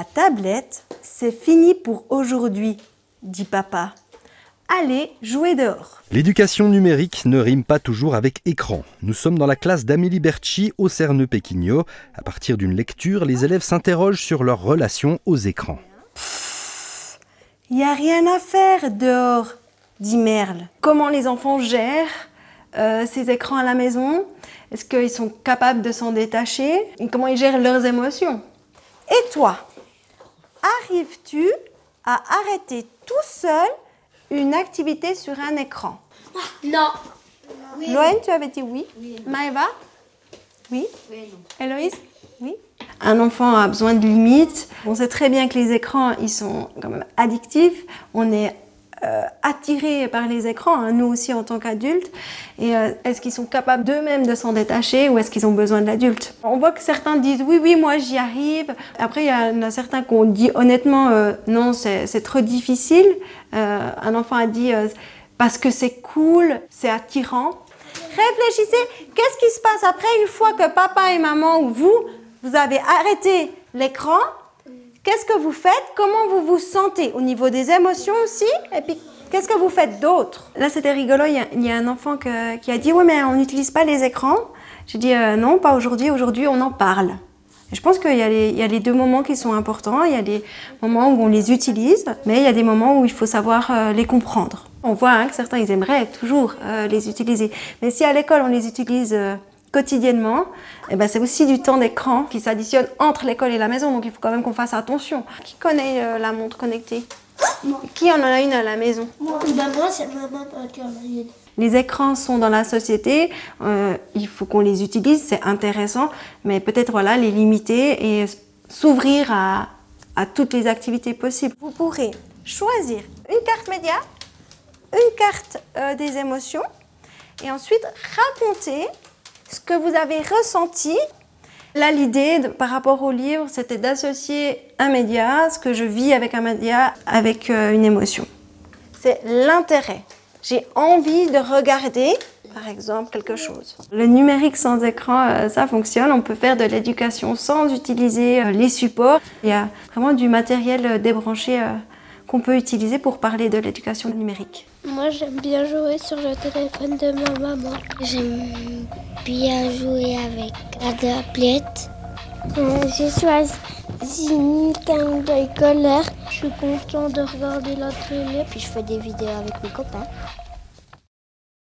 La tablette, c'est fini pour aujourd'hui, dit papa. Allez, jouer dehors. L'éducation numérique ne rime pas toujours avec écran. Nous sommes dans la classe d'Amélie Berchi au Cerneux Péquignot. À partir d'une lecture, les élèves s'interrogent sur leur relation aux écrans. Il n'y a rien à faire dehors, dit Merle. Comment les enfants gèrent euh, ces écrans à la maison? Est-ce qu'ils sont capables de s'en détacher? Et comment ils gèrent leurs émotions? Et toi, arrives-tu à arrêter tout seul une activité sur un écran? Non. Loane, tu avais dit oui? Maëva? Oui. Héloïse? Oui. Un enfant a besoin de limites. On sait très bien que les écrans, ils sont quand même addictifs. On est euh, attirés par les écrans, hein, nous aussi en tant qu'adultes. Et euh, est-ce qu'ils sont capables d'eux-mêmes de s'en détacher ou est-ce qu'ils ont besoin de l'adulte? On voit que certains disent oui, oui, moi j'y arrive. Après, il y en a certains qui ont dit honnêtement euh, non, c'est trop difficile. Euh, un enfant a dit euh, parce que c'est cool, c'est attirant. Réfléchissez, qu'est-ce qui se passe après une fois que papa et maman ou vous, vous avez arrêté l'écran Qu'est-ce que vous faites? Comment vous vous sentez? Au niveau des émotions aussi? Et puis, qu'est-ce que vous faites d'autre? Là, c'était rigolo. Il y, a, un enfant qui a dit Oui, mais on n'utilise pas les écrans. J'ai dit Euh, Non, pas aujourd'hui. Aujourd'hui, on en parle. Je pense qu'il y, a les- deux moments qui sont importants. Il y a des moments où on les utilise, mais il y a des moments où il faut savoir euh, les comprendre. On voit hein, que certains, ils aimeraient toujours euh, les utiliser. Mais si à l'école, on les utilise quotidiennement, eh ben, c'est aussi du temps d'écran qui s'additionne entre l'école et la maison. Donc il faut quand même qu'on fasse attention. Qui connaît euh, la montre connectée? Qui en a une à la maison? Bah, moi, c'est maman qui en a une. les écrans sont dans la société, euh, il faut qu'on les utilise, c'est intéressant, mais peut-être voilà les limiter et s'ouvrir à, à toutes les activités possibles. Vous pourrez choisir une carte média, une carte euh, des émotions et ensuite raconter ce que vous avez ressenti. Là, l'idée par rapport au livre, c'était d'associer un média, ce que je vis avec un média, avec euh, une émotion. C'est l'intérêt. J'ai envie de regarder, par exemple, quelque chose. Le numérique sans écran, euh, ça fonctionne. On peut faire de l'éducation sans utiliser euh, les supports. Il y a vraiment du matériel débranché qu'on peut utiliser pour parler de l'éducation numérique. Moi, j'aime bien jouer sur le téléphone de ma maman. J'aime bien jouer avec la tablette. Euh, J'ai choisi Boy Color. Je suis content de regarder la télé, puis je fais des vidéos avec mes copains.